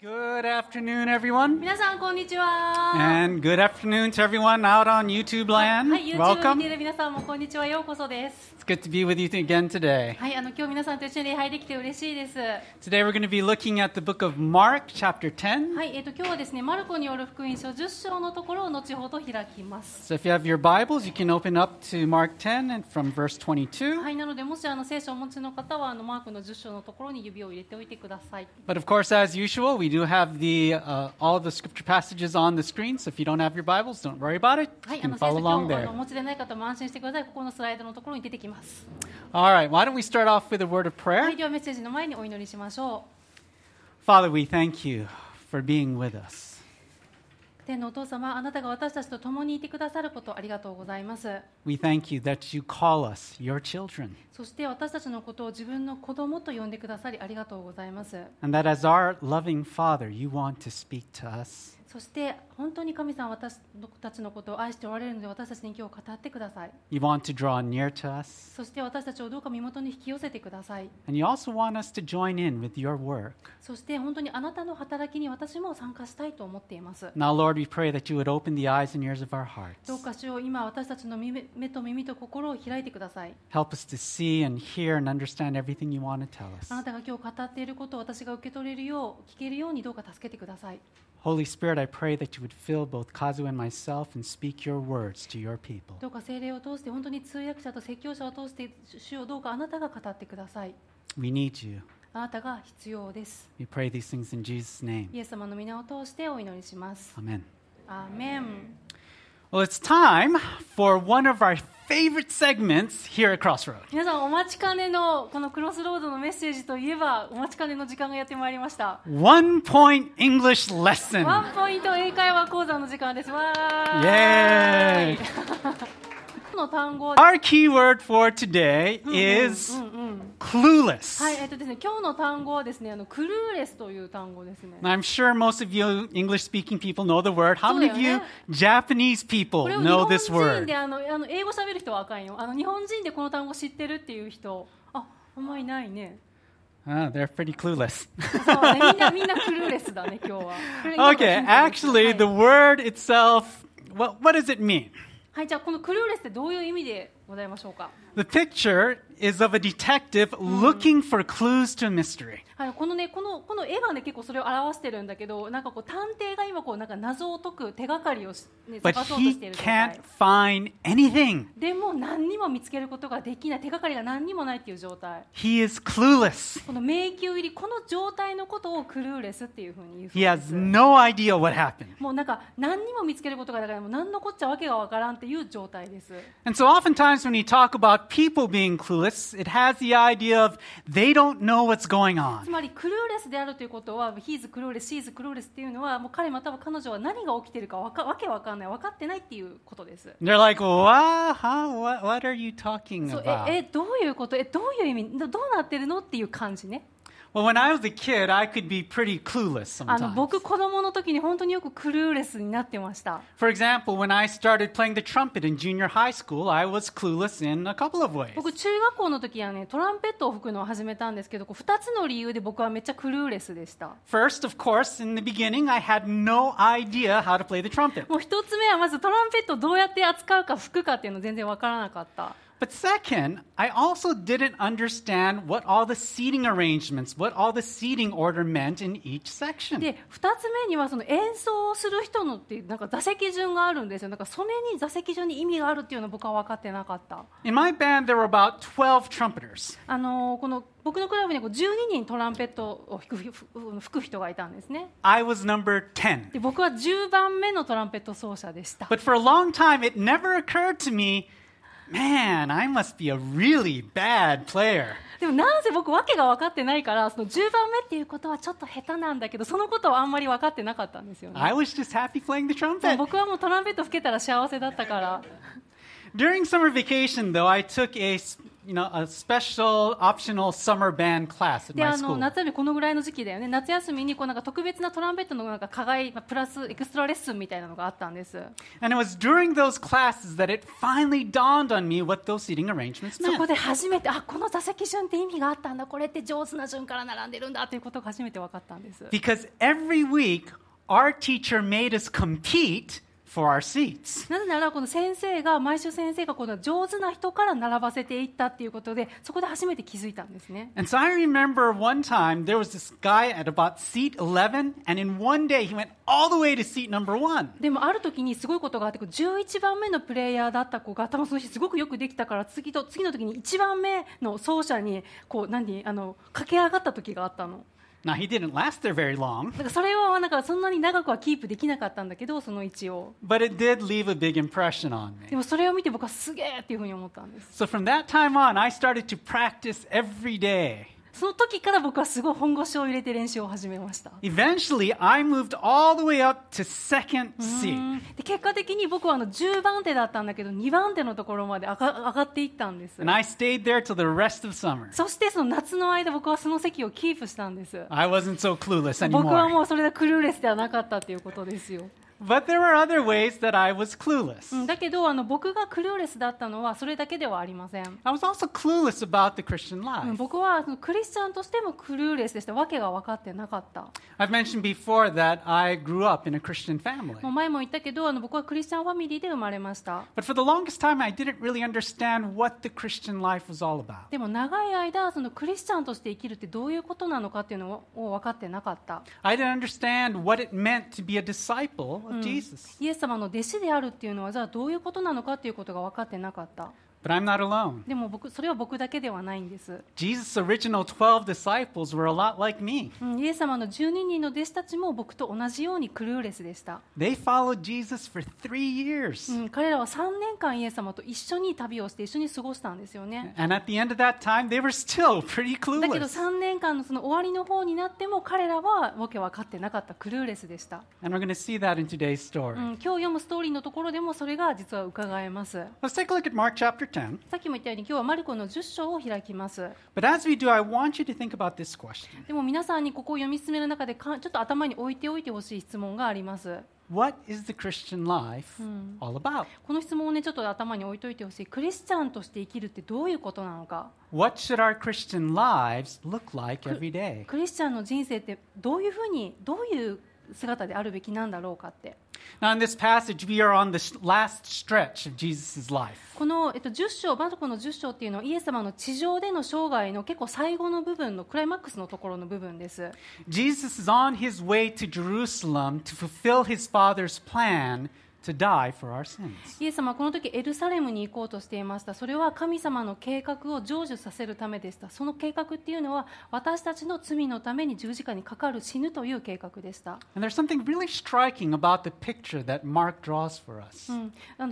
Good afternoon, everyone. 皆さんこんにちは。 And good afternoon to everyone out on YouTube land. はい、YouTube 見 Welcome. ている皆さんもこんにちは。ようこそです。 It's good to be with you again today. はい、あの今日皆さんと一緒に礼拝できて嬉しいです。は Today we're going to be looking at the book of Mark, chapter 10. い、えっ、と今日はですね、マルコによる福音書10章のところを後ほど開きます。 So if you have your Bibles, you can open up to Mark 10 and from verse 22. はい、なのでもしあの聖書をお持ちの方はあのマークの10章のところに指を入れておいてください。 But of course, as usual, we do have have the uh, all the scripture passages on the screen, so if you don't have your Bibles, don't worry about it. You can follow along there. Uh, all right, why don't we start off with a word of prayer? Father, we thank you for being with us. 天のお父様、あなたが私たちと共にいてくださることありがとうございます。そして私たちのことを自分の子供と呼んでくださりありがとうございます。そして本当に神さん私たちのことを愛しておられるので私たちに今日語ってください。You want to draw near to us? そして私たちをどうか身元に引き寄せてください。そして本当にあなたの働きに私も参加したいと思っています。Now, Lord, we pray that you would open the eyes and ears of our hearts. どうかしよう今私たちの目と耳と心を開いてください。Help us to あなたが今日語っていることを私が受け取れるよう、聞けるようにどうか助けてください。Holy Spirit, I pray that you would fill both Kazu and myself and speak your words to your people. どうか聖霊を通して本当に通訳者と説教者を通して主をどうかあなたが語ってください。 We need you. あなたが必要です。 We pray these things in Jesus' name. イエス様の皆を通してお祈りします。 Amen. アーメン。 Well, it's time for one of our favorite segments here at Crossroad. 皆さんお待ちかねのこのクロスロードのメッセージといえばお待ちかねの時間がやってまいりました。One point English lesson. ワンポイント英会話講座の時間です。わー Yay! の単語 Our key word for today うん is うんうん。 clueless. はい、えっとですね、今日の単語はですね、あのクルーレスという単語ですね。 Now, I'm sure most of you English speaking people know the word. How many of you そうだよね。 Japanese people これを日 know 本 this 人 word? であのあの英語喋る人はあかんよ。あの日本人でこの単語知ってるっていう人、あ、あんまりないね。 Ah, they're pretty clueless. そうね、みんなみんなクルーレスだね今日は。これ今の okay, ヒントです actually, はい the word itself, what, what does it mean? はい、じゃあこのクルーレスってどういう意味でございましょうか。The picture is of a detective looking for clues to a mystery. はい、このねこのこの絵がね結構それを表してるんだけど、なんかこう探偵が今こうなんか謎を解く手がかりをし、ね、But 探そうとしている状 can't 態。find anything. でも何にも見つけることができない手がかりが何にもないっていう状態。He is clueless. この迷宮入りこの状態のことをクルーレスっていうふうに言うそう He で has す。no idea what happened. もうなんか何にも見つけることがだからもう何のこっちゃわけがわからんっていう状態です。And so, oftentimes, when we talk about people being clueless, it has the idea of they don't know what's going つ on. まりクルーレスであるということは、ヒーズクルーレス、シーズクルーレスっていうのは、もう彼または彼女は何が起きているかわかわけわかんない、分かってないっていうことです。They're like, what? Huh? What, what are you talking about? ええどういうことえどういう意味どどうなってるのっていう感じね Well, when I was a kid, I could be pretty clueless あの sometimes. 僕子供の時に本当によくクルーレスになってました For example, when I started playing the trumpet in junior high school, I was clueless in a couple of ways. 僕中学校の時はねトランペットを吹くのを始めたんですけどこう2つの理由で僕はめっちゃクルーレスでした First, of course, in the beginning, I had no idea how to play the trumpet. もう1つ目はまずトランペットをどうやって扱うか吹くかっていうの全然わからなかった But second, I also didn't understand what all the seating arrangements, what all the seating order meant in each section. で2つ目にはその演奏をする人のっていうなんか座席順があるんですよなんかそれに座席順に意味があるっていうのを僕は分かってなかった In my band, there were about 12 trumpeters. あのーこの僕のクラブにはこう12人トランペットを吹く吹く人がいたんですね I was number 10. で僕は10番目のトランペット奏者でした But for a long time, it never occurred to me, man, I must be a really bad player. でもなんせ僕わけが分かってないからその10番目っていうことはちょっと下手なんだけどそのことはあんまり分かってなかったんですよね I was just happy playing the trumpet. 僕はもうトランペット吹けたら幸せだったから During summer vacation, though, I took a, you know, a special optional summer band class at で my あの school. 夏休みこのぐらいの時期だよね夏休みにこうなんか特別なトランペットのなんか課外まあプラスエクストラレッスンみたいなのがあったんです And it was during those classes that it finally dawned on me what those seating arrangements そこ meant. で初めてあこの座席順って意味があったんだこれって上手な順から並んでるんだということが初めて分かったんです Because every week, our teacher made us compete for our seats. なぜならこの先生が毎週先生がこの上手な人から並ばせていったっていうことでそこで初めて気づいたんですね And so I remember one time there was this guy at about seat 11, and in one day he went all the way to seat number one. でもある時にすごいことがあってこう11番目のプレイヤーだった子が多分その日すごくよくできたから次と次の時に1番目の走者にこう何あの駆け上がった時があったの Now, he didn't last there very long, だからそれはなんかそんなに長くはキープできなかったんだけどその位置を but it did leave a big impression on で me. もそれを見て僕はすげえっていうふうに思ったんです So from that time on, I started to practice every day. その時から僕はすごい本腰を入れて練習を始めました。Eventually, I moved all the way up to second で結果的に僕はあの10番手だったんだけど2番手のところまで上が上がっていったんです。And I stayed there till the rest of summer. そしてその夏の間僕はその席をキープしたんです。I wasn't so clueless 僕は anymore. もうそれでクルーレスではなかったっていうことですよ But there were other ways that I was clueless. うんだけどあの僕がクルーレスだったのはそれだけではありません I was also clueless about the Christian うん life. 僕はそのクリスチャンとしてもクルーレスでしたわけが分かってなかった I've mentioned before that I grew up in a Christian family. もう前も言ったけどあの僕はクリスチャンファミリーで生まれました But for the longest time, I didn't really understand what the Christian life was all about. でも長い間そのクリスチャンとして生きるってどういうことなのかっていうのを分かってなかった I didn't understand what it meant to be a disciple of Jesus. イエス様の弟子であるっていうのはじゃあどういうことなのかっていうことが分かってなかった But I'm not alone. でも僕それは僕だけではないんです、Jesus' original 12 disciples were a lot like me. うん、イエス様の12人の弟子たちも僕と同じようにクルーレスでした、They followed Jesus for three years. うん、彼らは3年間イエス様と一緒に旅をして一緒に過ごしたんですよね And at the end of that time, they were still pretty だけど clueless. 3年間のその終わりの方になっても彼らはわけ分かってなかったクルーレスでした、And we're going to see that in today's う story. ん、今日読むストーリーのところでもそれが実は伺えます Let's take a look at Mark chapter 10. さっきも言ったように今日はマルコの10章を開きます。But as we do, I want you to think about this question. でも皆さんにここを読み進める中でかちょっと頭に置いておいてほしい質問があります。What is the Christian life all about? この質問をねちょっと頭に置いておいてほしい。クリスチャンとして生きるってどういうことなのか。What should our Christian lives look like every day? クリスチャンの人生ってどういうふうにどういう姿であるべきなんだろうかって Now, in this passage, we are on the sh- last stretch of Jesus' life. この、えっと、10章マルコの10章っていうのはイエス様の地上での生涯の結構最後の部分のクライマックスのところの部分です Jesus is on his way to Jerusalem to fulfill his Father's plan イエス様はこの時エルサレムに行こうとしていました。それは神様の計画を成就させるためでした。その計画っていうのは私たちの罪のために十字架にかかる死ぬという計画でした。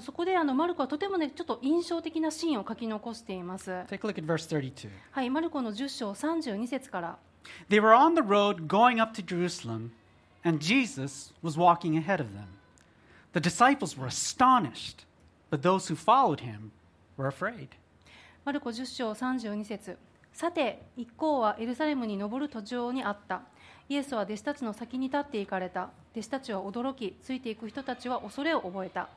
そこであのマルコはとてもねちょっと印象的なシーンを書き残しています。はい、マルコの10章32節から。The disciples were astonished, but those who followed him were afraid. マルコ10章32節。さて一行はエルサレムに登る途上にあった。イエスは弟子たちの先に立って行かれた。弟子たちは驚きついていく人たちは恐れを覚えた。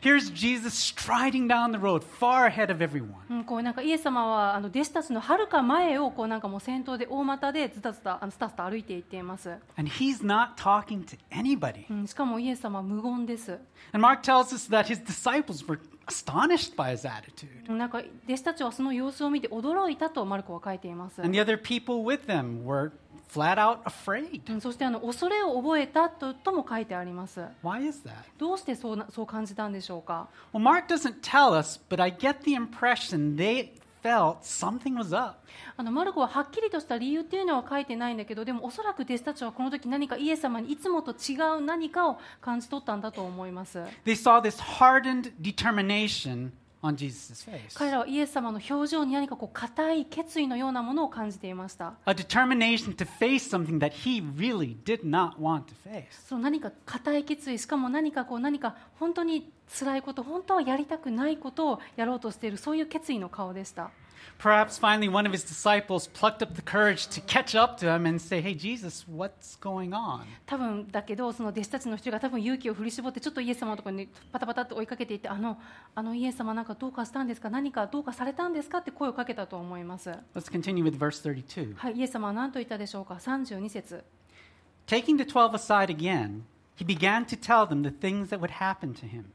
Here's Jesus striding down the road, far ahead of everyone. うん、こうなんかイエス様はあの弟子たちのはるか前をこうなんかもう先頭で大股でずたずたあのスタスタ歩いていっています、 And he's not talking to anybody. うん、しかもイエス様は無言です And Mark tells us that his disciples were astonished by his attitude. うんなんか弟子たちはその様子を見て驚いたとマルコは書いています、And the other people with them were flat out afraid. うん、そしてあの恐れを覚えたととも書いてあります Why is that? どうしてそうなそう感じたんでしょうか Well, Mark doesn't tell us, but I get the impression they felt something was up. あのマルコははっきりとした理由っていうのは書いてないんだけどでもおそらく弟子たちはこの時何かイエス様にいつもと違う何かを感じ取ったんだと思います They saw this hardened determination. 彼らはイエス様の表情に何かこう固い決意のようなものを感じていました。A determination to face something that he really did not want to face. その何か固い決意しかも何かこう何か本当に辛いこと本当はやりたくないことをやろうとしているそういう決意の顔でした Perhaps finally one of his disciples plucked up the courage to catch up to him and say, Hey, Jesus, what's going on? 多分だけどその弟子たちの一人が多分勇気を振り絞ってちょっとイエス様のところにパタパタと追いかけていってあのあのイエス様なんかどうかしたんですか何かどうかされたんですかって声をかけたと思います Let's continue with verse 32. はいイエス様は何と言ったでしょうか32節 Taking the twelve aside again, he began to tell them the things that would happen to him.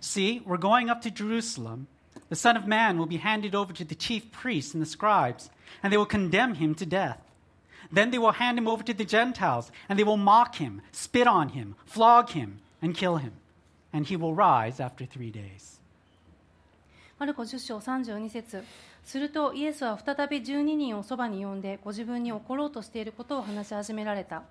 See, we're going up to Jerusalem. The Son of Man will be handed over to the chief priests and the scribes, and they will condemn him to death. Then they will hand him over to the Gentiles, and they will mock him, spit on him, flog him, and kill him. And he will rise after three days. マルコ10章32節するとイエスは再び12人をそばに呼んでご自分に起ころうとしていることを話し始められた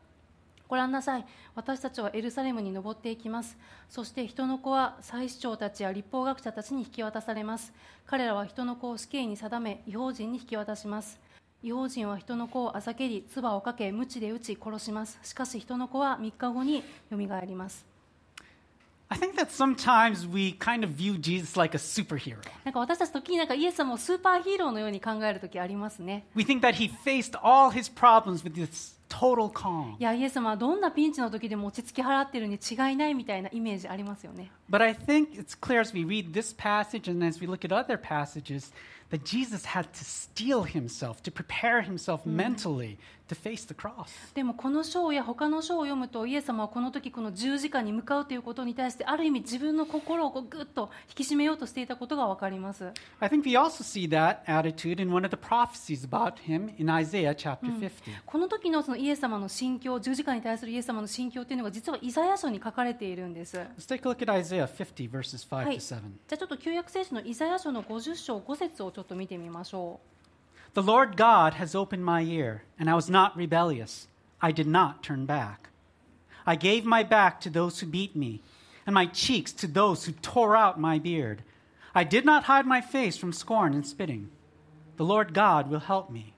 ご覧なさい。私たちはエルサレムに登っていきます。そして人の子は祭司長たちや立法学者たちに引き渡されます。彼らは人の子を死刑に定め違法人に引き渡します。違法人は人の子をあざけり唾をかけ鞭で打ち殺します。しかし人の子は3日後によみがえります。I think that sometimes we kind of view Jesus like a superhero. なんか私たち時になんかイエス様をスーパーヒーローのように考える時ありますね。We think that he faced all his problems with this total calm. いやイエス様はどんなピンチの時でも落ち着き払ってるに違いないみたいなイメージありますよね But I think it's clear as we read this passage and as we look at other passages that Jesus had to steel himself, to prepare himself mentally to face the cross. でもこの章や他の章を読むとイエス様はこの時この十字架に向かうということに対してある意味自分の心をこうぐっと引き締めようとしていたことが分かります I think we also see that attitude in one of the prophecies about him in Isaiah chapter 50. この時のそのイエス様の心境十字架に対するイエス様の心境というのが実はイザヤ書に書かれているんです Let's take a look at Isaiah 50, verses 5はい to 7. じゃあちょっと旧約聖書のイザヤ書の50章5節をちょっと見てみましょ The Lord God has opened my ear, and I was not rebellious. I did not turn back. I gave my back to those who beat me, and my cheeks to those who tore out my beard. I did not hide my face from scorn and spitting. The Lord God will help me.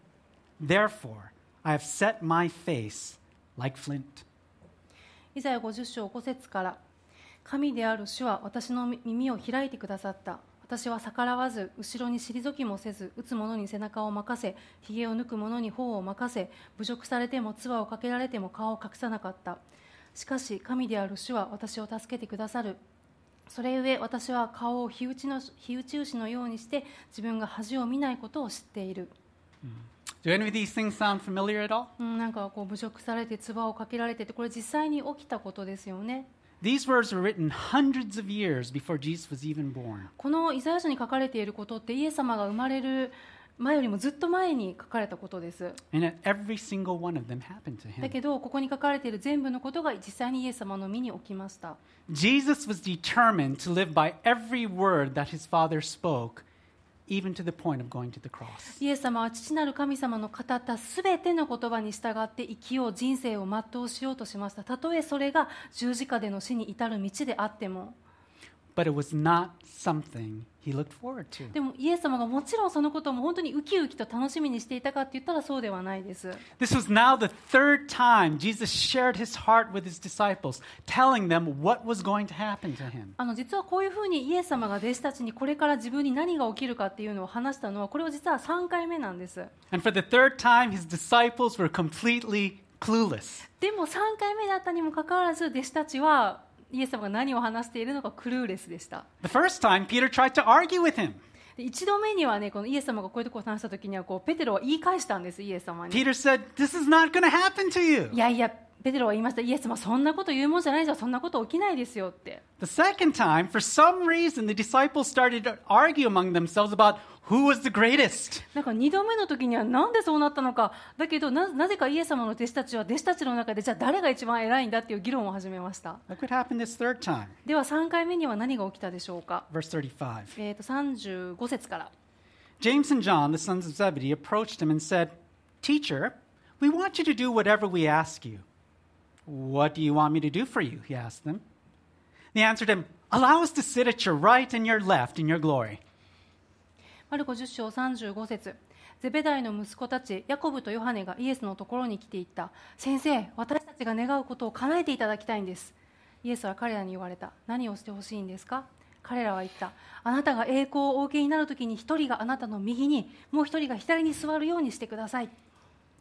Therefore, I have set my face like flint. うイザヤ50章5節から神である主は私の耳を開いてくださった。私は逆らわず後ろに退きもせず打つ者に背中を任せひげを抜く者に頬を任せ侮辱されても唾をかけられても顔を隠さなかった。しかし神である主は私を助けてくださる。それゆえ私は顔を火打ちの火打ち牛のようにして自分が恥を見ないことを知っている Do any of these things sound familiar at all? うんなんかこう侮辱されて唾をかけられてってこれ実際に起きたことですよね These words were written hundreds of years before Jesus was even born. このイザヤ書に書かれていることってイエス様が生まれる前よりもずっと前に書かれたことです And yet every single one of them happened to だ him. けどここに書かれている全部のことが実際にイエス様の身に起きました Jesus was determined to live by every word that his father spoke, Even to the point of going to the cross. イエス様は父なる神様の語ったすべての言葉に従って生きよう人生を全うしようとしました。たとえそれが十字架での死に至る道であっても。But it was not something he looked forward to. でもイエス様がもちろんそのことも本当にウキウキと楽しみにしていたかって言ったらそうではないです This was now the third time Jesus shared his heart with his disciples, telling them what was going to happen to him. あの実はこういうふうにイエス様が弟子たちにこれから自分に何が起きるかっていうのを話したのはこれは実は3回目なんです And for the third time, his disciples were completely clueless. でも3回目だったにもかかわらず弟子たちはイエス様が何を話しているのかクルーレスでした The first time, Peter tried to argue with him. で一度目にはねこのイエス様がこういうところを話した時にはこうペテロは言い返したんですイエス様に Peter said, This is not going to happen to you. いやいやペテロは言いましたイエス様そんなこと言うもんじゃないじゃんそんなこと起きないですよって The second time, for some reason, the disciples started to argue among themselves about who was the greatest. なんか2度目の時にはなんでそうなったのかだけどななぜかイエス様の弟子たちは弟子たちの中でじゃあ誰が一番偉いんだっていう議論を始めました Look what happened this third time. では3回目には何が起きたでしょうか、Verse 35. えー、と35節から James and John, the sons of Zebedee, approached him and said, Teacher, we want you to do whatever we ask you. What do you want me to do for you? He asked them. They answered him, Allow us to sit at your right and your left in your glory. マルコ10章35節。ゼベダイの息子たちヤコブとヨハネがイエスのところに来ていった。先生私たちが願うことを叶えていただきたいんです。イエスは彼らに言われた。何をしてほしいんですか？彼らは言った。あなたが栄光をお受けになるときに一人があなたの右にもう一人が左に座るようにしてください。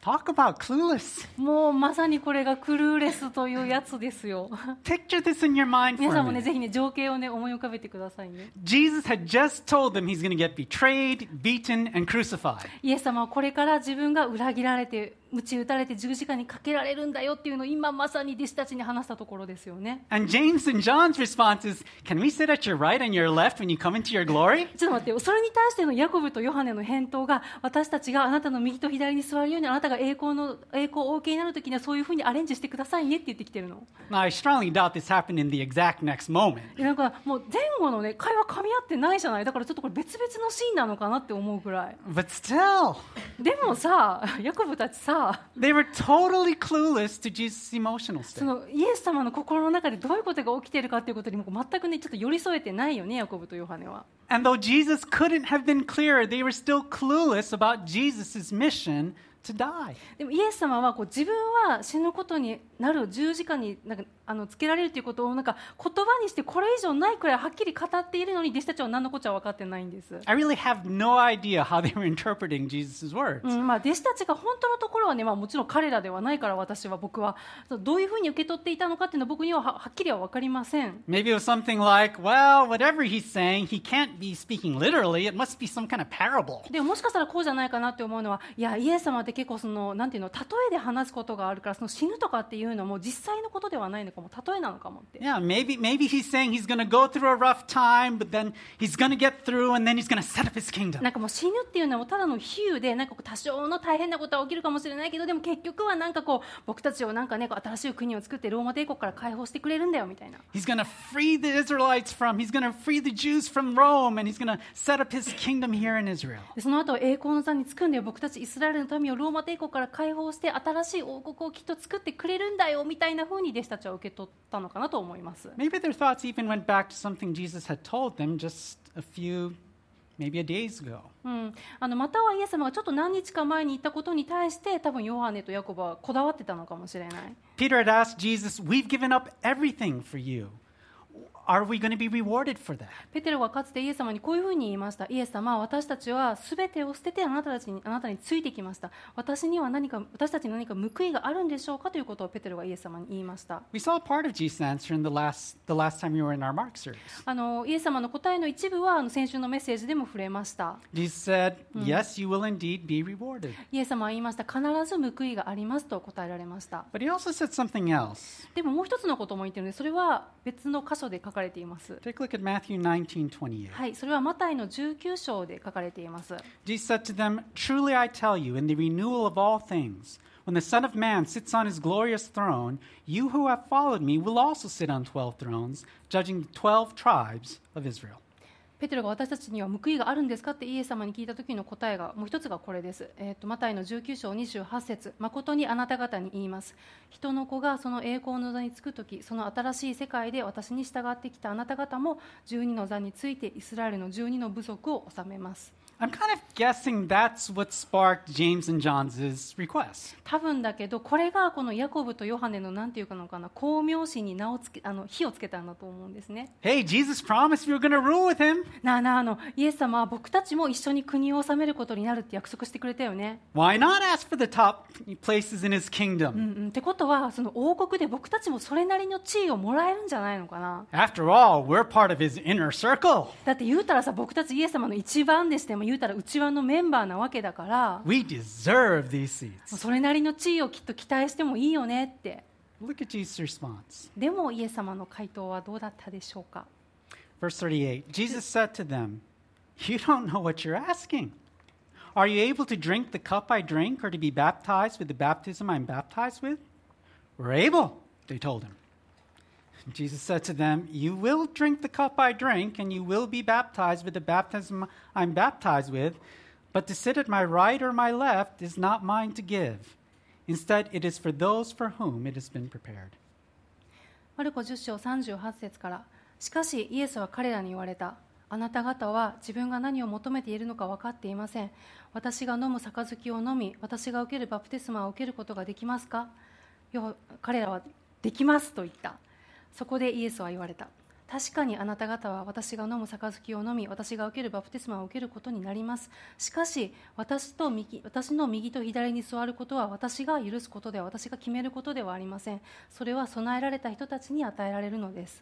Talk about clueless. もうまさにこれがクルーレスというやつですよ Picture this in your mind 皆さんもね.ぜひね情景をね思い浮かべてくださいね Jesus had just told them he's going to get betrayed, beaten, and crucified. イエス様はこれから自分が裏切られて鞭打たれて十字架にかけられるんだよっていうのを今まさに弟子たちに話したところですよね。And James and John's response is, Can we sit at your right and your left when you come into your glory? ちょっと待ってよ。それに対してのヤコブとヨハネの返答が私たちがあなたの右と左に座るようにあなたが栄光の栄光をお受けになるときにはそういうふうにアレンジしてくださいねって言ってきてるの。Now, I strongly doubt this happened in the exact next moment. でなんかもう前後のね会話噛み合ってないじゃない？だからちょっとこれ別々のシーンなのかなって思うくらい。But still, でもさヤコブたちさ they were totally clueless to Jesus' emotional そ state. のイエス様の心の中でどういうことが起きているかということにも全くねちょっと寄り添えてないよねヤコブとヨハネは And though Jesus couldn't have been clearer, they were still clueless about Jesus' mission to die. でもイエス様はこう自分は死ぬことになる十字架になんかあのつけられるということをなんか言葉にしてこれ以上ないくらいはっきり語っているのに弟子たちは何のこっちゃ分かってないんです、I really have no idea how they were interpreting Jesus' words. うんまあ、弟子たちが本当のところはね、まあ、もちろん彼らではないから私は僕はどういうふうに受け取っていたのかっていうのは僕にはははっきりは分かりません Maybe it was something like, well, whatever he's saying, he can't be speaking literally. It must be some kind of parable. でももしかしたらこうじゃないかなって思うのはいやイエス様って結構そのなんていうの例えで話すことがあるからその死ぬとかっていうのも実際のことではないのかも例えなのかもって Yeah, maybe maybe he's saying he's going to go through a rough time, but then he's going to get through and then he's going to set up his kingdom. なんかもう死ぬっていうのはただの比喩でなんかこう多少の大変なことは起きるかもしれないけどでも結局はなんかこう僕たちをなんかね新しい国を作ってローマ帝国から解放してくれるんだよみたいな He's going to free the Israelites from, he's going to free the Jews from Rome, and he's going to set up his kingdom here in Israel. でその後栄光の座につくんで僕たちイスラエルの民をローマ帝国から解放して新しい王国をきっと作ってくれるんだよみたいな風に弟子たちは受け取ったのかなと思います Maybe their thoughts even went back to something Jesus had told them just a few, maybe a days ago. うん、あのまたはイエス様がちょっと何日か前に言ったことに対して多分ヨハネとヤコブはこだわってたのかもしれない Peter had asked Jesus, We've given up everything for you. Are we going to be rewarded for that? ペテロがかつてイエス様にこういうふうに言いましたイエス様私たちはすべてを捨ててあなたたちにあなたについてきました私には何か私たちに何か報いがあるんでしょうかということをペテロがイエス様に言いました We saw part of Jesus' answer in the last, the last time we were in our Mark series. あのイエス様の答えの一部はあの先週のメッセージでも触れました Jesus said, Yes, you will indeed be rewarded. イエス様は言いました必ず報いがありますと答えられました But he also said something else. でももう一つのことも言ってるのでそれは別の箇所で書かています Take a look at Matthew 19 28. はいそれはマタイの19章で書かれています Jesus said to them, Truly I tell you, in the renewal of all things, when the Son of Man sits on his glorious throne, you who have followed me will also sit on twelve thrones, judging the twelve tribes of Israel. ペテロが私たちには報いがあるんですかってイエス様に聞いた時の答えがもう一つがこれです、えー、とマタイの19章28節。誠にあなた方に言います。人の子がその栄光の座につく時その新しい世界で私に従ってきたあなた方も12の座についてイスラエルの12の部族を治めます。I'm kind of guessing that's what sparked James and John's request. 多分だけどこれがこのヤコブとヨハネのなんていうかのかな光明心に名をつけあの火をつけたんだと思うんですね Hey, Jesus promised we were going to rule with him. なあなああのイエス様は僕たちも一緒に国を治めることになるって約束してくれたよね Why not ask for the top places in his う kingdom? んうん、ってことはその王国で僕たちもそれなりの地位をもらえるんじゃないのかな After all, we're part of his inner circle. だって言うたらさ僕たちイエス様の一番でしても言うたら内輪のメンバーなわけだからも We deserve these う seats. それなりの地位をきっと期待してもいいよねって Look at Jesus' response. でもイエス様の回答はどうだったでしょうか Verse 38 Jesus said to them, You don't know what you're asking. Are you able to drink the cup I drink or to be baptized with the baptism I'm baptized with? We're able, they told him. Jesus said to them, You will drink the cup I drink, and you will be baptized with the baptism I'm baptized with, but to sit at my right or my left is not mine to give. Instead, it is for those for whom it has been prepared. マルコ10章38節からしかしイエスは彼らに言われたあなた方は自分が何を求めているのか分かっていません私が飲む杯を飲み私が受けるバプテスマを受けることができますか彼らはできますと言ったそこでイエスは言われた。確かにあなた方は私が飲む杯を飲み私が受けるバプテスマを受けることになります。しかし私と右私の右と左に座ることは私が許すことでは私が決めることではありません。それは備えられた人たちに与えられるのです。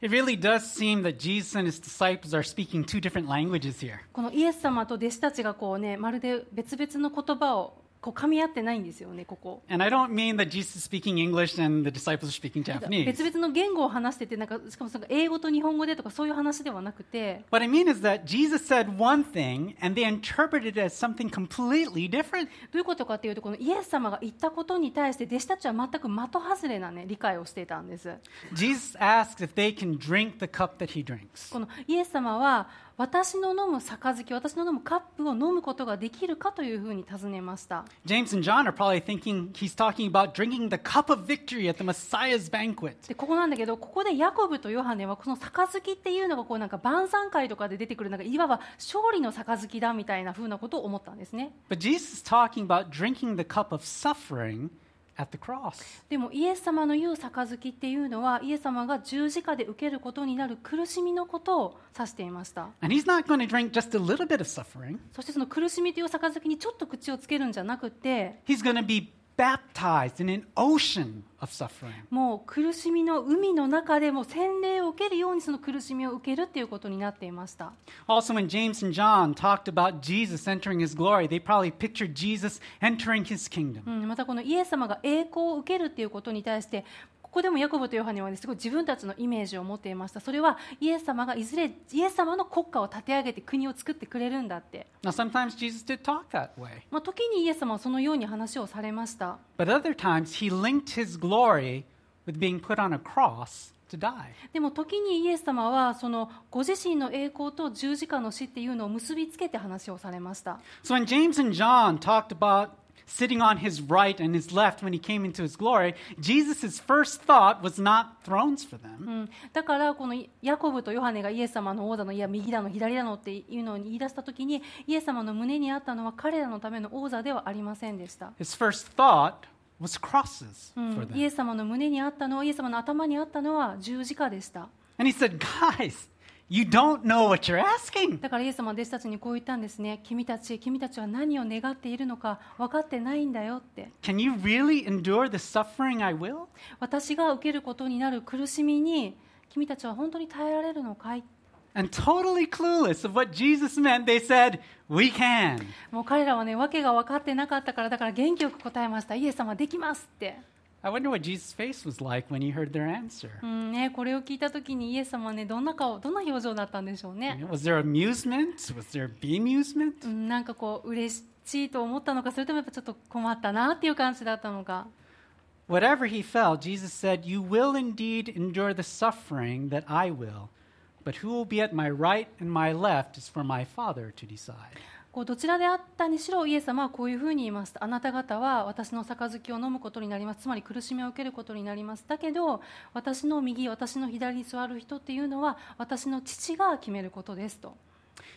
It really does seem that Jesus and his disciples are speaking two different languages here. このイエス様と弟子たちがこうねまるで別々の言葉をこう噛み合ってないんですよねここ And I don't mean that Jesus is speaking English and the disciples are speaking Japanese. 別々の言語を話しててなんかしかもその英語と日本語でとかそういう話ではなくて What I mean is that Jesus said one thing and they interpreted it as something completely different. どういうことかというとこのイエス様が言ったことに対して弟子たちは全く的外れな、ね、理解をしていたんです Jesus asks if they can drink the cup that he drinks. このイエス様は私の飲む杯私の飲むカップを飲むことができるかというふうに尋ねました James and John are probably thinking he's talking about drinking the cup of victory at the Messiah's banquet. でここなんだけどここでヤコブとヨハネはこの杯っていうのがこうなんか晩餐会とかで出てくるなんかいわば勝利の杯だみたいなふうなことを思ったんですね But Jesus is talking about drinking the cup of suffering でもイエス様の言う杯っていうのはイエス様が十字架で受けることになる苦しみのことを指していました。そしてその苦しみという杯にちょっと口をつけるんじゃなくて。もう苦しみの海の中でも洗礼を受けるようにその苦しみを受けるっていうことになっていました Also, when James and John talked about Jesus entering his glory, they probably pictured Jesus entering his kingdom. うん、またこのイエス様が栄光を受けるっていうことに対してここでもヤコブとヨハネは、ね、すごい自分たちのイメージを持っていました。それはイエス様がいずれイエス様の国家を立て上げて国を作ってくれるんだって、Now, sometimes Jesus did talk that way, まあ、時にイエス様はそのように話をされました。But other times he linked his glory with being put on a cross to die. でも時にイエス様はそのご自身の栄光と十字架の死っていうのを結びつけて話をされました。So when James and John talked about sitting on his right and his left when he came into his glory, Jesus' first thought was not thrones for them. うん、だからこのヤコブとヨハネがイエス様の王座のいや右だの左だのっていうのを言い出した時にイエス様の胸にあったのは彼らのための王座ではありませんでした、 His first thought was crosses う for ん、イエ them. ス様の胸にあったのはイエス様の頭にあったのは十字架でした And he said, Guys, you don't know what you're asking. だからイエス様は弟子たちにこう言ったんですね君たち君たちは何を願っているのか分かってないんだよって Can you really endure the suffering I will? 私が受けることになる苦しみに君たちは本当に耐えられるのかい？And totally clueless of what Jesus meant, they said, We can. もう彼らはね訳が分かってなかったからだから元気よく答えましたイエス様できますって I wonder what Jesus' face was like when he heard their answer. うんね、これを聞いたときにイエス様はねどんな顔どんな表情だったんでしょう You ね、 know, Was there amusement? Was there bemusement? うん、なんかこう嬉しいと思ったのかそれともやっぱちょっと困ったなっていう感じだったのか Whatever he felt, Jesus said, You will indeed endure the suffering that I will, but who will be at my right and my left is for my Father to decide. こうどちらであったにしろイエス様はこういうふうに言います。あなた方は私の杯を飲むことになります。つまり苦しみを受けることになります。だけど私の右私の左に座る人っていうのは私の父が決めることですと。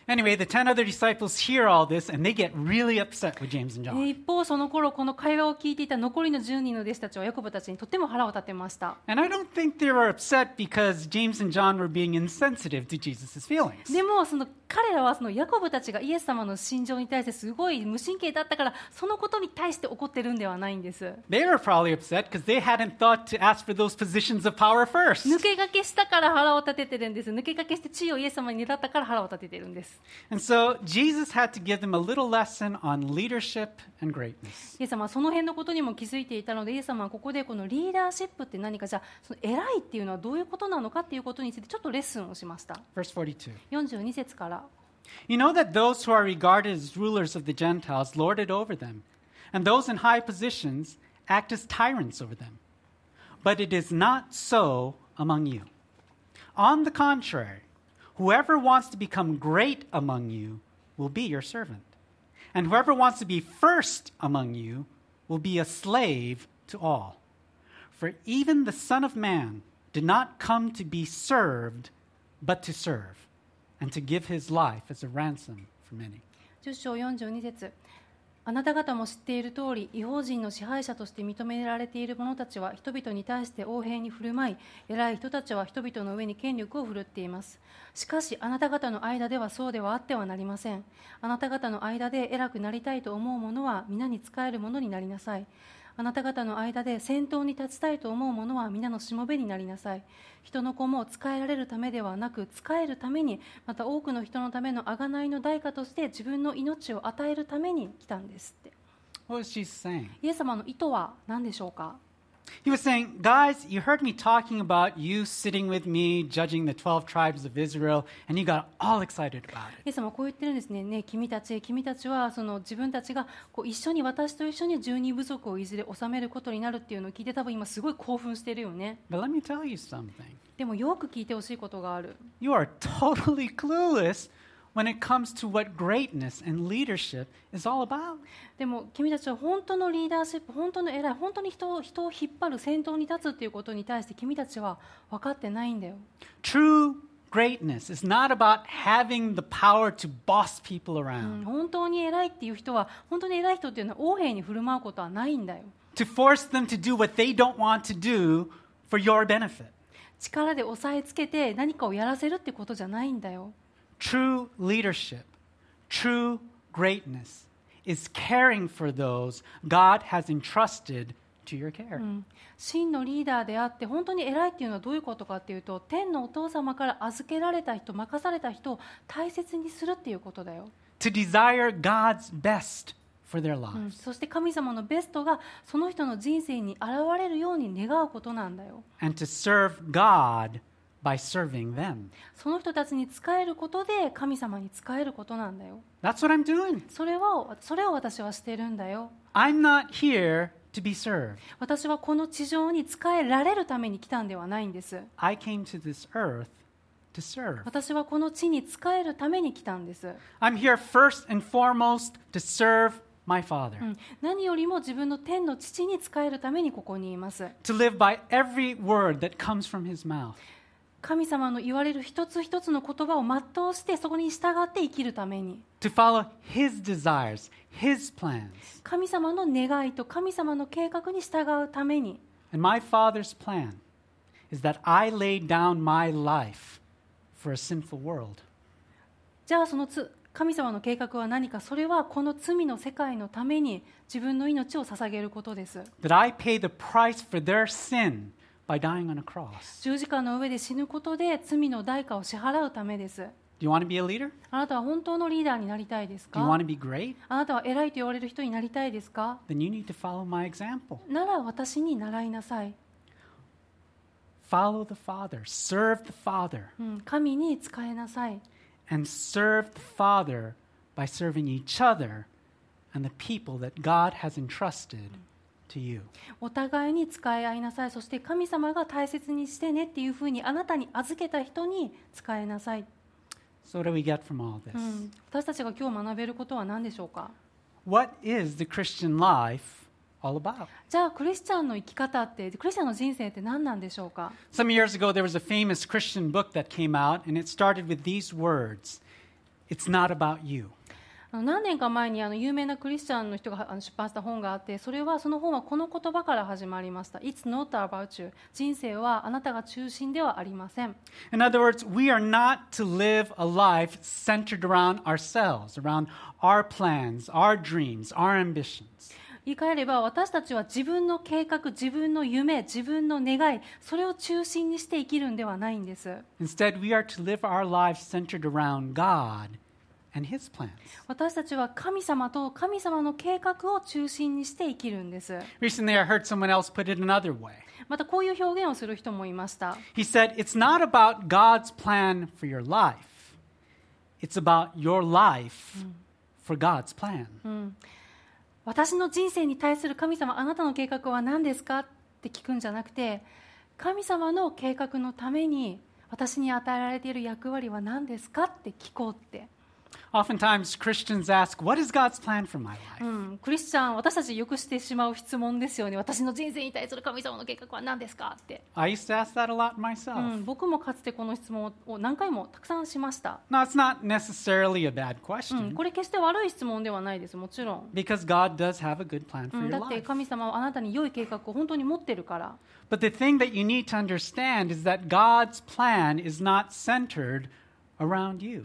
Anyway, the 10 other disciples hear all this and they get really upset with James and え John. ー一方その頃この会話を聞いていた残りの10人の弟子たちはヤコブたちにとっても腹を立てました And I don't think they were upset because James and John were being insensitive to Jesus' feelings. でもその彼らはそのヤコブたちがイエス様の心情に対してすごい無神経だったからそのことに対して怒ってるんではないんです They were probably upset because they hadn't thought to ask for those positions of power first. 抜け駆けしたから腹を立ててるんです抜け駆けして地位をイエス様に狙ったから腹を立ててるんです And so Jesus had to give them a little lesson on leadership and greatness. イエス様はその辺のことにも気づいていたのでイエス様はここでこのリーダーシップって何かじゃあその偉いっていうのはどういうことなのかっていうことについてちょっとレッスンをしました Verse 42. 42節から You know that those who are regarded as rulers of the Gentiles lord it over them, and those in high positions act as tyrants over them. But it is not so among you. On the contrary, whoever wants to become great among you will be your servant, and whoever wants to be first among you will be a slave to all. For even the Son of Man did not come to be served, but to serve, and to give his life as a ransom for many. 10章42節あなた方も知っている通り違法人の支配者として認められている者たちは人々に対して横平に振る舞い偉い人たちは人々の上に権力を振るっています。しかしあなた方の間ではそうではあってはなりません。あなた方の間で偉くなりたいと思う者は皆に仕えるものになりなさい。あなた方の間で先頭に立ちたいと思う者は皆のしもべになりなさい。人の子も仕えられるためではなく仕えるためにまた多くの人のための贖いの代価として自分の命を与えるために来たんですって。What saying? イエス様の意図は何でしょうか？He was saying, Guys, you heard me talking about you sitting with me, judging the 12 tribes of Israel, and you got all excited about it. イエス様はこう言ってるんですねね君たち君たちはその自分たちがこう一緒に私と一緒に十二部族をいずれ治めることになるっていうのを聞いて多分今すごい興奮してるよね But let me tell you something. でもよく聞いてほしいことがある You are totally clueless when it comes to what greatness and leadership is all about. でも君たちは本当のリーダーシップ本当の偉い本当に人を人を引っ張る先頭に立つっていうことに対して君たちは分かってないんだよ True greatness is not about having the power to boss people うん around, 本当に偉いっていう人は本当に偉い人っていうのは横柄に振る舞うことはないんだよ to force them to do what they don't want to do for your benefit. 力で押さえつけて何かをやらせるってことじゃないんだよ True leadership, true greatness is caring for those God has entrusted to your care. 真のリーダーであって本当に偉いっていうのはどういうことかっていうと天のお父様から預けられた人任された人を大切にするっていうことだよ、To desire God's best for their うん lives. そして神様のベストがその人の人生に現れるように願うことなんだよ And to serve God by serving その人たちに使えることで神様に使えることなんだよ。そ,れを私はしてるんだよ。私はこの地上に使えられるために来たんではないんです。私はこの地に仕えるために来たんです。何よりも自分の天の父に仕えるためにここにいます。神様の言われる一つ一つの言葉を全うしてそこに従って生きるために。His desires, his 神様の願いと神様の計画に従うために。私の計画じゃあそのつ神様の計画は何か。それはこの罪の世界のために自分の命を捧げることです。By dying on a cross. 十字架の上で死ぬことで罪の代価を支払うためです Do you want to be a leader? あなたは本当のリーダーになりたいです Do you か want to be great? あなたは偉いと言われる人になりたいですか Then you need to follow my example. なら私に習いなさい、Follow the Father, serve the Father, うん、神に仕えなさい and serve the Father by serving each other and the people that God has entrusted to you. お互いに使い合いなさいそして神様が大切にしてねっていうふうにあなたに預けた人に使えなさい、So, what do we get from all う this? ん、私たちが今日学べることは何でしょうか What is the Christian life all about? じゃあクリスチャンの生き方ってクリスチャンの人生って何なんでしょうか Some years ago, there was a famous Christian book that came out, and it started with these words It's not about you. あの何年か前にあの有名なクリスチャンの人が出版した本があってそれはその本はこの言葉から始まりました「It's not about you」人生はあなたが中心ではありません In other words, we are not to live a life centered around ourselves, around our plans, our dreams, our ambitions. 言い換えれば私たちは自分の計画自分の夢自分の願いそれを中心にして生きるんではないんです Instead, we are to live our lives centered around God. 私たちは神様と神様の計画を中心にして生きるんです。Recently, I heard someone else put it another way. またこういう表現をする人もいました。He said, It's not about God's plan for your life, it's about your life for God's plan. 私の人生に対する神様あなたの計画は何ですか？って聞くんじゃなくて神様の計画のために私に与えられている役割は何ですか？って聞こうって Oftentimes, Christians ask, What is God's plan for my う life? ん、クリスチャン私たちよくしてしまう質問ですよね私の人生に対する神様の計画は何ですかって、I used to ask that a lot う myself. ん、僕もかつてこの質問を何回もたくさんしました、Now, it's not necessarily a bad うん、question これ決して悪い質問ではないですもちろん、because God does have a good plan う for ん、your だって life. 神様はあなたに良い計画を本当に持ってるから But the thing that you need to understand is that God's plan is not centered around you.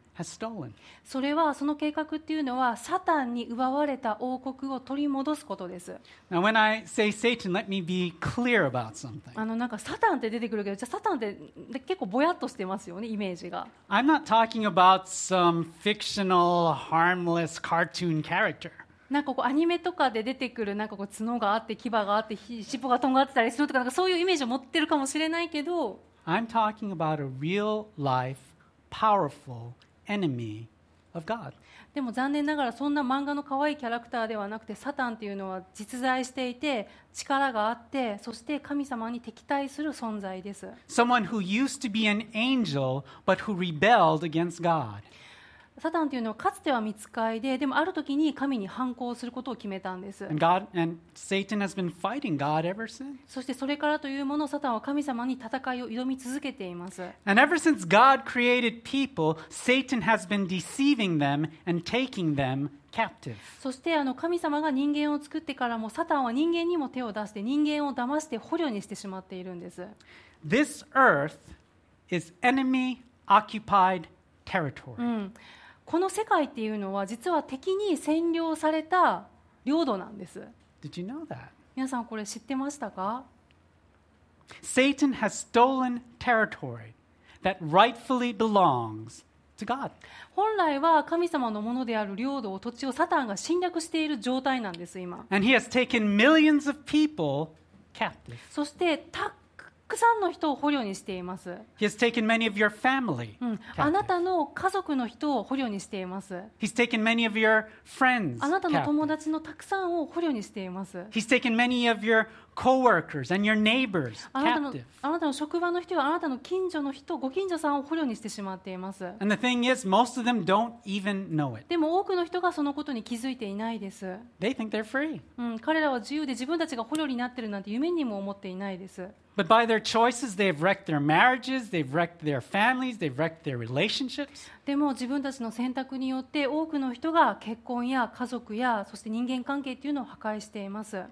それはその計画っていうのはサタンに奪われた王国を取り戻すことです Now, when I say Satan, let me be clear about something. あのなんかサタンって出てくるけどじゃあサタンってで結構ぼやっとしてますよねイメージが I'm not talking about some fictional, harmless cartoon character. なんかこうアニメとかで出てくるなんかこう角があって牙があってひ尻尾がとんがってたりするとかなんかそういうイメージを持ってるかもしれないけど I'm talking about a real life, powerful enemy of God. でも残念ながらそんな漫画の可愛いキャラクターではなくてサタンっていうのは実在していて力があってそして神様に敵対する存在です Someone who used to be an angel, but who rebelled against God. サタンというのはかつては見つかいで、でもある時に神に反抗することを決めたんです。そしてそれからというもの、サタンは神様に戦いを挑み続けています。そしてあの神様が人間を作ってからも、サタンは人間にも手を出して、人間を騙して捕虜にしてしまっているんです。This earth is enemy occupied territory、この世界っていうのは実は敵に占領された領土なんです Did you know that? 皆さんこれ知ってましたか Satan has stolen territory that rightfully belongs to God. 本来は神様のものである領土を土地をサタンが侵略している状態なんです今 And he has taken millions of people captive. そしてたたくさんの人を捕虜にしています。あなたの家族の人を捕虜にしています。あなたの友達のたくさんを捕虜にしています。Coworkers and your neighbors あなたの.あなたの職場の人やあなたの近所の人ご近所さんを捕虜にしてしまっています And the thing is, most of them don't even know it. でも多くの人がそのことに気づいていないです、They think they're free. うん、彼らは自由で自分たちが捕虜になってるなんて夢にも思っていないです But by their choices, they've wrecked their marriages, they've wrecked their families, they've wrecked their relationships. でも自分たちの選択によって多くの人が結婚や家族やそして人間関係というのを破壊しています。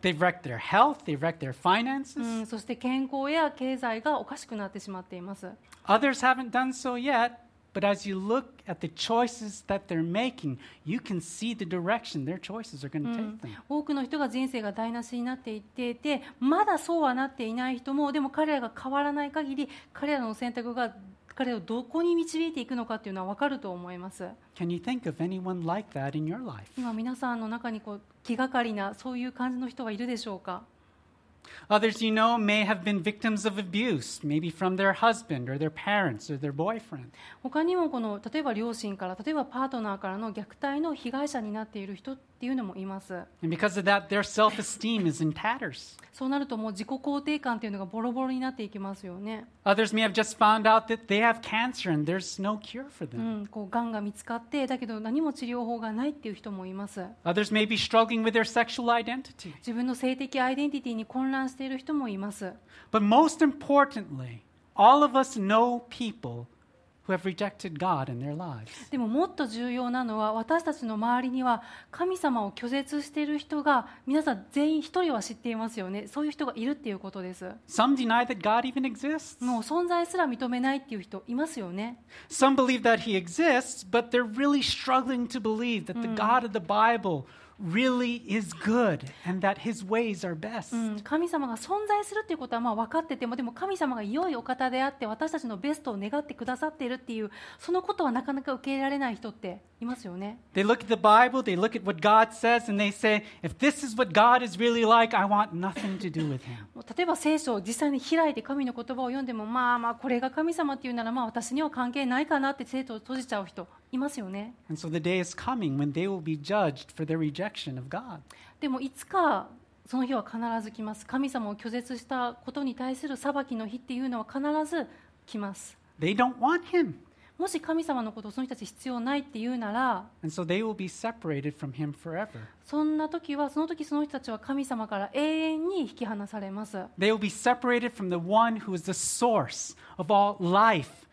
そして健康や経済がおかしくなってしまっています。多くの人が人生が台無しになっていて,いて、まだそうはなっていない人も、でも彼らが変わらない限り、彼らの選択が彼をどこに導いていくのかというのは分かると思います。今、皆さんの中にこう気がかりな、そういう感じの人がいるでしょうか？ほか他にもこの例えば両親から例えばパートナーからの虐待の被害者になっている人ってっていうのもいます.そうなるともう自己肯定感っていうのがボロボロになっていきますよね、Others may have just found out that they have cancer and there's no cure for う them. ん、こうがんが見つかってだけど何も治療法がないっていう人もいます Others may be struggling with their sexual identity. 自分の性的アイデンティティに混乱している人もいます But most importantly, all of us know people who have rejected God in their lives. でももっと重要なのは私たちの周りには神様を拒絶している人が皆さん全員一人は知っていますよねそういう人がいるっていうことです Some deny that God even exists. もう存在すら認めないっていう人いますよね Some believe that He exists, but they're really struggling to believe that the God of the Bible really is good and that His ways are best. うん、神様が存在するっていうことはまあ分かっててもでも神様が良いお方であって私たちのベストを願ってくださっているっていうそのことはなかなか受け入れられない人っていますよね They look at the Bible, they look at what God says, and they say, if this is what God is really like, I want nothing to do with him. 例えば聖書を実際に開いて神の言葉を読んでもまあまあこれが神様っていうならまあ私には関係ないかなって聖書を閉じちゃう人いますよね And so the day is coming when they will be judged for their rejection of God. でもいつかその日は必ず来ます神様を拒絶したことに対する裁きの日っていうのは必ず来ます They don't want him. もし神様のことをその人たち必要ないっていうなら so they will be separated from him forever. そんな時はその時その人たちは神様から永遠に引き離されます They will be separated from the one who is the source of all life,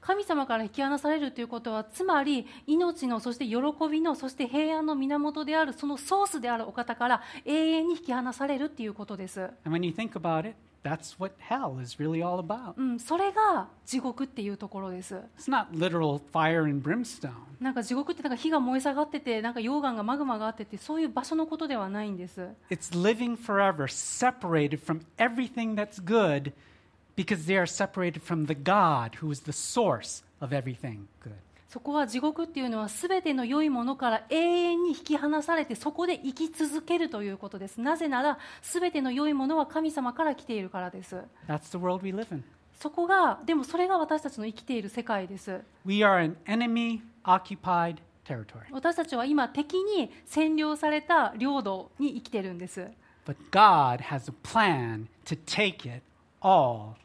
神様から引き離されるということは、つまり命の、そして喜びの、そして平安の源である、そのソースであるお方から永遠に引き離されるということです。That's what hell is really all about. うん、それが地獄っていうところです。It's not literal fire and brimstone. なんか地獄ってなか火が燃え下がってて、なんか溶岩がマグマがあってて、そういう場所のことではないんです。Because they are separated from the God who is the source of everything good. そこは地獄っていうのは全ての良いものから永遠に引き離されてそこで生き続けるということですなぜなら全ての良いものは神様から来ているからです That's the world we live in. そこがでもそれが私たちの生きている世界です We are an enemy occupied territory. 私たちは今敵に占領された領土に生きているんです But God has a plan to take it all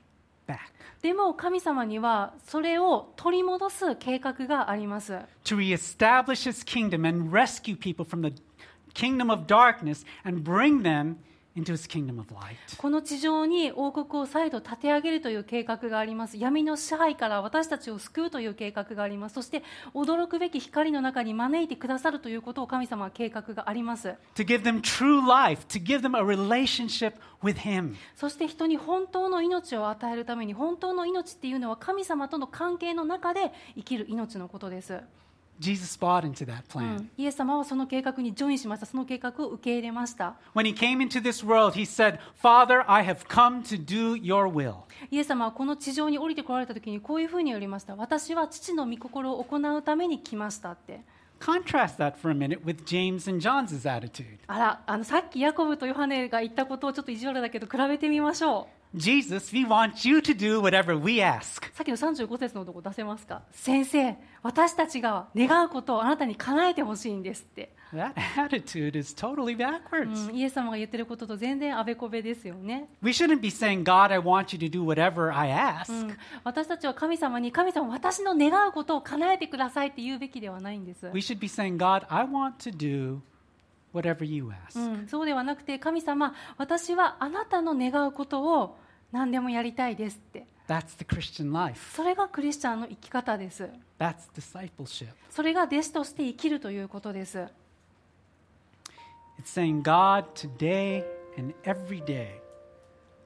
back, でも神様にはそれを取り戻す計画があります to reestablish His kingdom and rescue people from the kingdom of darkness and bring them この地上に王国を再度立て上げるという計画があります。闇の支配から私たちを救うという計画があります。そして驚くべき光の中に招いてくださるということを神様は計画があります。To give them true life, to give them a relationship with Him. そして人に本当の命を与えるために本当の命っていうのは神様との関係の中で生きる命のことです、Jesus bought into that う plan. んイエス様はその計画にジョインしましたその計画を受け入れました When He came into this world, He said, Father, I have come to do your will. イエス様はこの地上に降りてこられた時にこういうふうに言われました私は父の御心を行うために来ましたって Contrast that for a minute with James and John's attitude. あらあのさっきヤコブとヨハネが言ったことをちょっと意地悪だけど比べてみましょ Jesus, we want you to do whatever we ask. うさっきの35節のとこ出せますか先生私たちが願うことをあなたに叶えてほしいんですって、 That attitude is totally う backwards. ん、イエス様が言ってることと全然あべこべですよね、 We shouldn't be saying, God, I want you to do whatever I ask. うん、私たちは神様に神様私の願うことを叶えてくださいって言うべきではないんです、 We should be saying, God, I want to do whatever you ask. うん、そうではなくて神様私はあなたの願うことを何でもやりたいですって That's the Christian life. それがクリスチャンの生き方です That's discipleship. それが弟子として生きるということです It's saying, God, today and every day,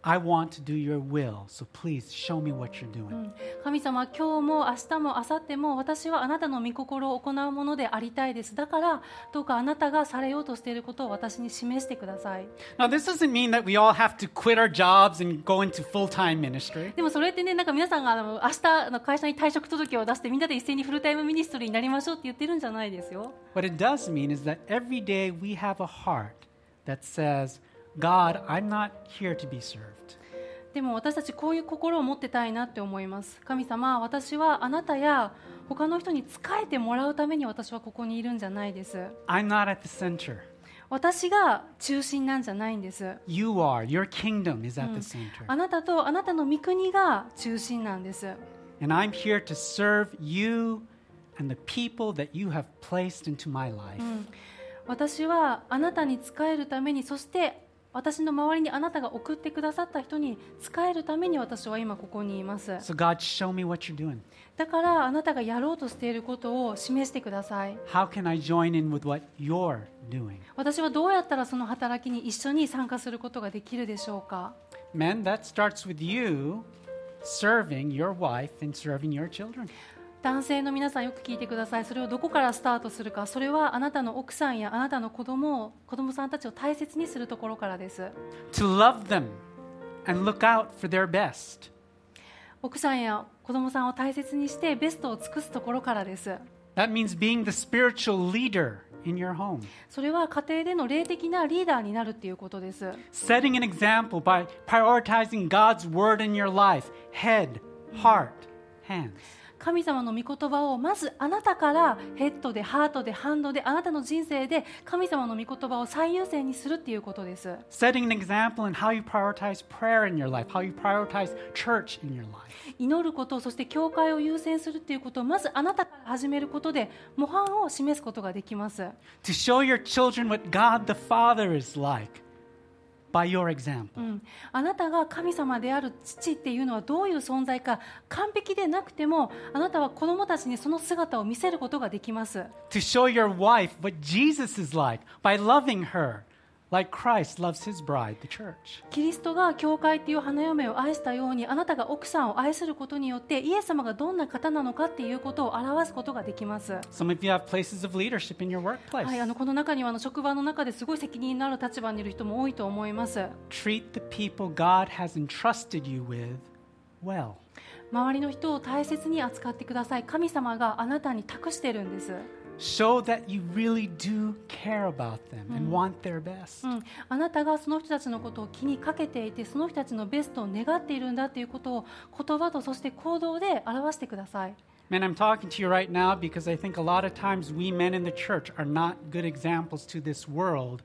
I want to do your will. So please show me what you're doing. 神様今日も明日も明後日も私はあなたの御心を行うものでありたいですだからどうかあなたがされようとしていることを私に示してください Now, this doesn't mean that we all have to quit our jobs and go into full time ministry. でもそれってねなんか皆さんがあの明日の会社に退職届を出してみんなで一斉にフルタイムミニストリーになりましょうって言ってるんじゃないですよ What it does mean is that every day we have a heart that says, God, I'm not here to be served. でも私たちこういう心を持ってたいなって思います神様私はあなたや他の人に仕えてもらうために私はここにいるんじゃないです I'm not at the center. 私が中心なんじゃないんです You are. Your kingdom is at the center. あなたとあなたの御国が中心なんです And I'm here to serve you and the people that you have placed into my life. 私はあなたに仕えるためにそして私の周りにあなたが送ってくださった人に仕えるために私は今ここにいます So, God, show me what you're doing. だからあなたがやろうとしていることを示してください How can I join in with what you're doing? 私はどうやったらその働きに一緒に参加することができるでしょうか Men, that starts with you serving your wife and serving your children. 男性の皆さんよく聞いてください。それをどこからスタートするか。それはあなたの奥さんやあなたの子供を子供さんたちを大切にするところからです。奥さんや子供さんを大切にしてベストを尽くすところからです。それは家庭での霊的なリーダーになるっていうことです。Setting an example by prioritizing God's word in your life. Head, heart, hands. 神様の御言葉をまずあなたからヘッドでハートでハンドであなたの人生で神様の御言葉を最優先にするっていうことです Setting an example in how you prioritize prayer in your life, how you prioritize church in your life. 祈ることそして教会を優先するっていうことをまずあなたから始めることで模範を示すことができます To show your children what God the Father is like by your example. うん、あなたが神様である父っていうのはどういう存在か完璧でなくてもあなたは子供たちにその姿を見せることができます。To show your wife what Jesus is like by loving her like Christ loves his bride, the church. キリストが教会っていう花嫁を愛したようにあなたが奥さんを愛することによってイエス様がどんな方なのかっていうことを表すことができます、Some of you have places of leadership in your workplace. はい、あのこの中にはあの職場の中ですごい責任のある立場にいる人も多いと思います Treat the people God has entrusted you with well. 周りの人を大切に扱ってください神様があなたに託してるんです、Show that you really do care about them and want their best. うん、あなたがその人たちのことを気にかけていてその人たちのベストを願っているんだということを言葉とそして行動で表してください Man, I'm talking to you right now because I think a lot of times we men in the church are not good examples to this world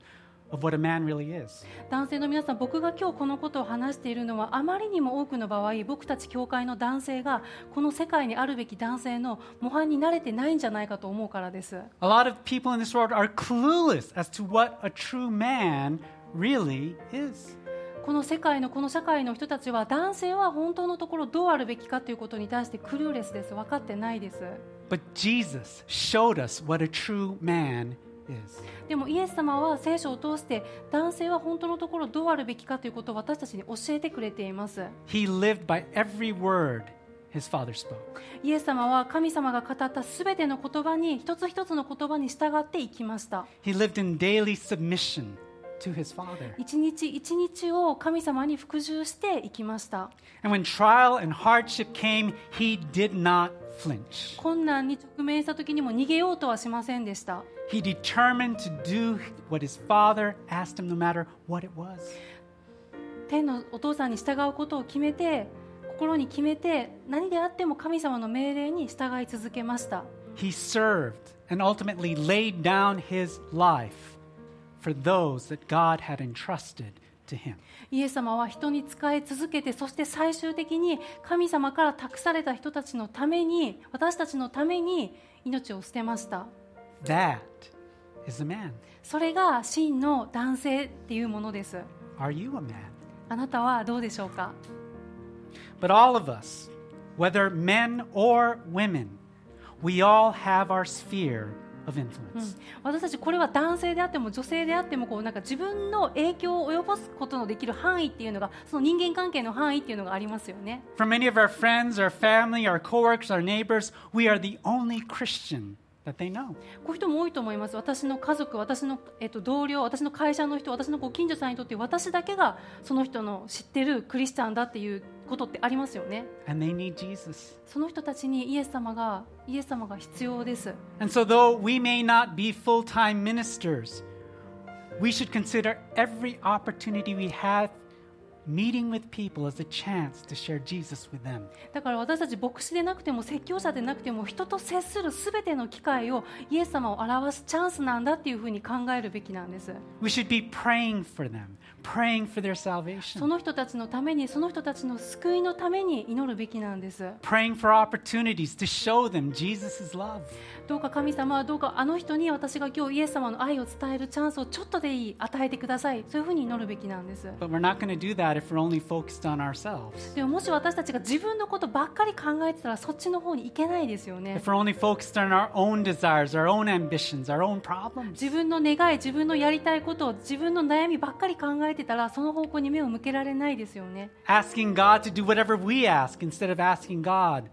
of what a man really is. 男性の皆さん僕が今日このことを話しているのはあまりにも多くの場合僕たち教会の男性がこの世界にあるべき男性の模範に慣れてないんじゃないかと思うからです A lot of people in this world are clueless as to what a true man really is. この世界のこの社会の人たちは男性は本当のところどうあるべきかということに対してクルーレスです分かってないです But Jesus showed us what a true man is. でもイエス様は聖書を通して男性は本当のところどうあるべきかということを私たちに教えてくれています。イエス様は神様が語ったすべての言葉に一つ一つの言葉に従っていきました。He lived in daily 日一日を神様に服従していきました。Flinch. 困難に直面した時にも逃げようとはしませんでした He determined to do what his father asked him, no matter what it was. 天のお父さんに従うことを決めて心に決めて何であっても神様の命令に従い続けました He served and ultimately laid down his life for those that God had entrusted. イエス様は人に仕え続けてそして最終的に神様から託された人たちのために私たちのために命を捨てました That is a man. それが真の男性っていうものです Are you a man? あなたはどうでしょうか？But all of us, whether men or women, we all have our sphere of influence. 私たちこれは男性であっても女性であってもこうなんか自分の影響を及ぼすことのできる範囲っていうのがその人間関係の範囲っていうのがありますよね For many of our friends, our family, our coworkers, our neighbors, we are the only Christian that they know. こういう人も多いと思います私の家族私の、えっと、同僚私の会社の人私のご近所さんにとって私だけがその人の知ってるクリスチャンだっていうことってありますよね And they need Jesus. その人たちにイエス様がイエス様が必要です And so, though we may not be full time ministers, we should consider every opportunity we have meeting with people as a chance to share Jesus with them. だから私たち牧師でなくても説教者でなくても人と接するすべての機会をイエス様を表すチャンスなんだっていうふうに考えるべきなんです We should be praying for them, その人たちのために、その人たちの救いのために祈るべきなんです。どうか神様はどうかあの人に私が今日イエス様の愛を伝えるチャンスをちょっとでいい与えてください。そういうふうに祈るべきなんです。でももし私たちが自分のことばっかり考えてたらそっちの方に行けないですよね。自分の願い、自分のやりたいことを自分の悩みばっかり考えててたらその方向に目を向けられないですよね asking God to do whatever we ask instead of asking God,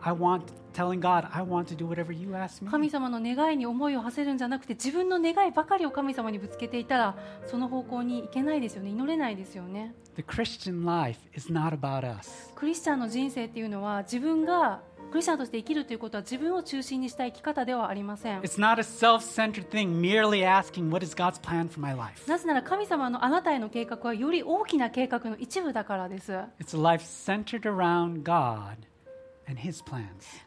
I want, telling God, I want to do whatever you ask me. 神様の願いに思いを馳せるんじゃなくて自分の願いばかりを神様にぶつけていたらその方向に行けないですよね祈れないですよね The Christian life is not about us. クリスチャンの人生っていうのは自分がクリスチャンとして生きるということは自分を中心にした生き方ではありません。なぜなら神様のあなたへの計画はより大きな計画の一部だからです。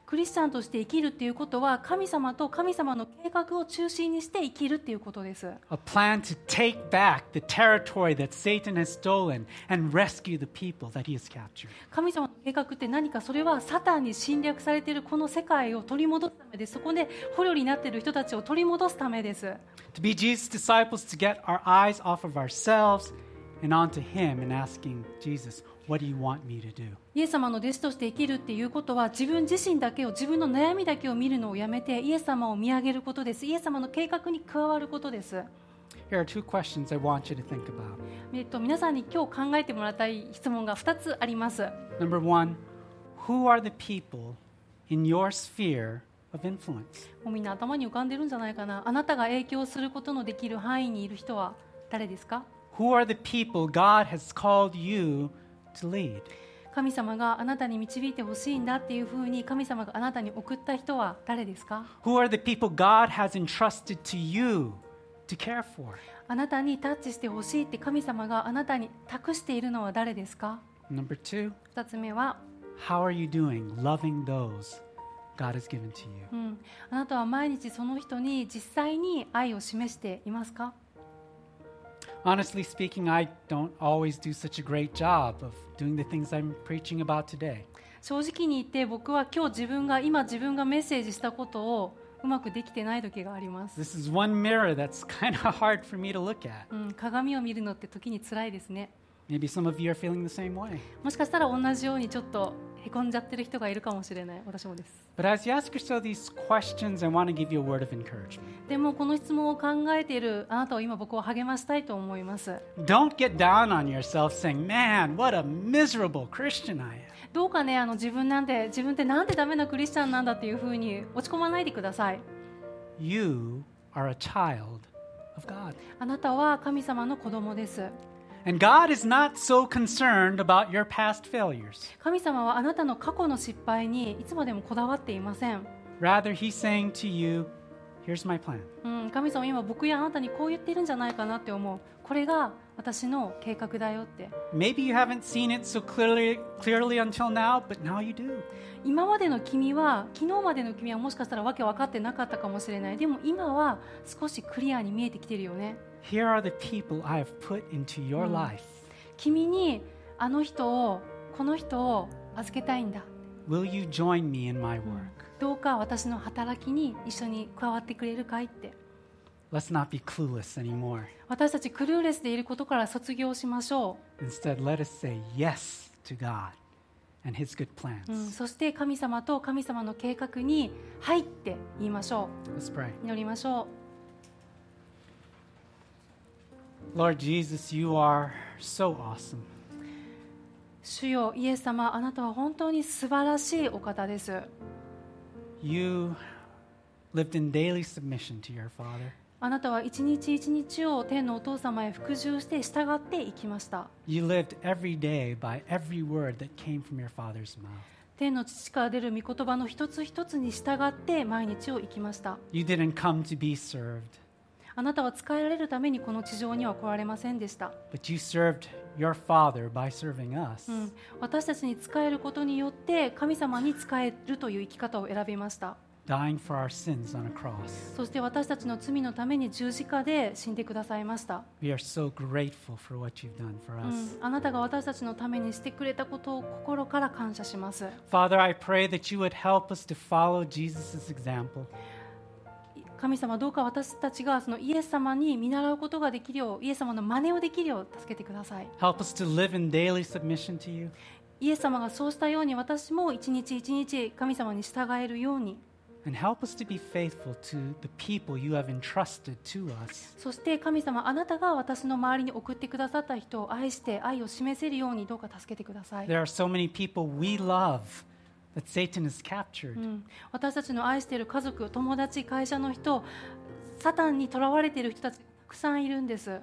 クリスチャンとして生きるということは神様と神様の計画を中心にして生きるということです。神様の計画って何かそれはサタンに侵略されているこの世界を取り戻すためです。そこで捕虜になっている人たちを取り戻すためです。To be Jesus' disciples to get our eyes off of ourselves and onto Him and asking Jesus, what do you want me to do? イエス様の弟子として生きるっていうことは自分自身だけを自分の悩みだけを見るのをやめてイエス様を見上げることですイエス様の計画に加わることです、Here are two questions I want you to think about. えっと、皆さんに今日考えてもらいたい質問が2つあります Number one, who are the people in your sphere of influence? もうみんな頭に浮かんでるんじゃないかなあなたが影響することのできる範囲にいる人は誰ですか？Who are the people God has called you to lead? 神様があなたに導いてほしいんだっていうふうに神様があなたに送った人は誰ですか？Who are the people God has entrusted to you to care for? あなたにタッチしてほしいって神様があなたに託しているのは誰ですか？Number two, 2つ目は、how are you doing loving those God has given to you? うん、あなたは毎日その人に実際に愛を示していますか？Honestly speaking, I don't always do such a great job of doing the things I'm preaching about today. 正直に言って僕は今日自分が今自分がメッセージしたことをうまくできてない時があります、This is one mirror that's kind of hard for me to look at. うん、鏡を見るのって時に辛いですね Maybe some of you are feeling the same way. もしかしたら同じようにちょっとへこじゃってる人がいるかもしれない。私もです。でもこの質問を考えているあなたは今僕を励ましたいと思います。どうかねあの自分なんて自分ってなんてダメなクリスチャンなんだっていうふうに落ち込まないでください。あなたは神様の子供です。And God is not so concerned about your past failures. 神様はあなたの過去の失敗にいつまでもこだわっていません Rather, He's saying to you, Here's my plan. うん、神様は今僕やあなたにこう言ってるんじゃないかなって思うこれが私の計画だよって Maybe you haven't seen it so clearly, clearly until now, but now you do. 今までの君は昨日までの君はもしかしたらわけ分かってなかったかもしれないでも今は少しクリアに見えてきてるよね Here are the people I have put into your life. 君にあの人をこの人を預けたいんだ Will you join me in my work? どうか私の働きに一緒に加わってくれるかいって Let's not be clueless anymore. 私たちクルーレスでいることから卒業しましょ Instead, let us say yes to God and His good plans. う、うん、そして神様と神様の計画に「はい」って言いましょ Let's pray. う祈りましょ Lord Jesus, you are so awesome. う主よイエス様あなたは本当に素晴らしいお方です You lived in daily submission to your Father. あなたは一日一日を天のお父様へ服従して従っていきました You lived every day by every word that came from your Father's mouth. 天の父から出る御言葉の一つ一つに従って毎日を生きました You didn't come to be served, あなたは使えられるためにこの地上には来られませんでした。But you served your father by serving us. うん、私たちに使えることによって神様に使えるという生き方を選びました。Dying for our sins on a cross. そして私たちの罪のために十字架で死んでくださいました。あなたが私たちのためにしてくれたことを心から感謝します。Father, I pray that you would help us to follow Jesus' example. 神様どうか私たちがそのイエス様に見習うことができるようイエス様の真似をできるよう助けてください Help us to live in daily submission to you. イエス様がそうしたように私も一日一日神様に従えるように And help us to be faithful to the people you have entrusted to us. そして神様あなたが私の周りに送ってくださった人を愛して愛を示せるようにどうか助けてください、There are so many people we love 私たちの愛している家族、友達、会社の人、サタンに囚われている人たち、たくさんいるんです。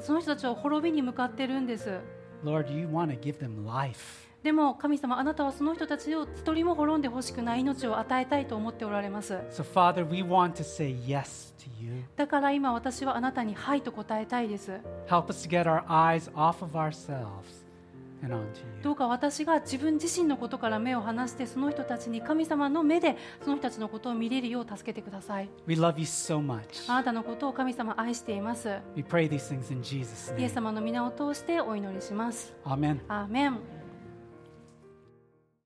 その人たちは滅びに向かっているんです。Lord, you want to give them life. でも神様、あなたはその人たちを一人も滅んでほしくない命を与えたいと思っておられます。So, Father, we want to say yes to you. だから今私はあなたに「はい」と答えたいです。Help us to get our eyes off of ourselves. ど.うか私が自分自身のことから目を離してその人たちに神様の目でその人たちのことを見れるよう助けてください We love you so much. あなたのことを神様愛しています We pray these things in Jesus' イエ name. ス様の皆を通してお祈りします Amen. アーメン